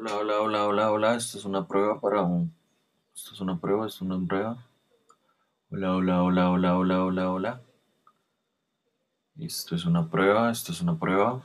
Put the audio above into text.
Hola, hola, hola, hola, hola. Esto es una prueba para un. Esto es una prueba, esto es una prueba. Hola, hola, hola, hola, hola, hola, hola. Esto es una prueba, esto es una prueba.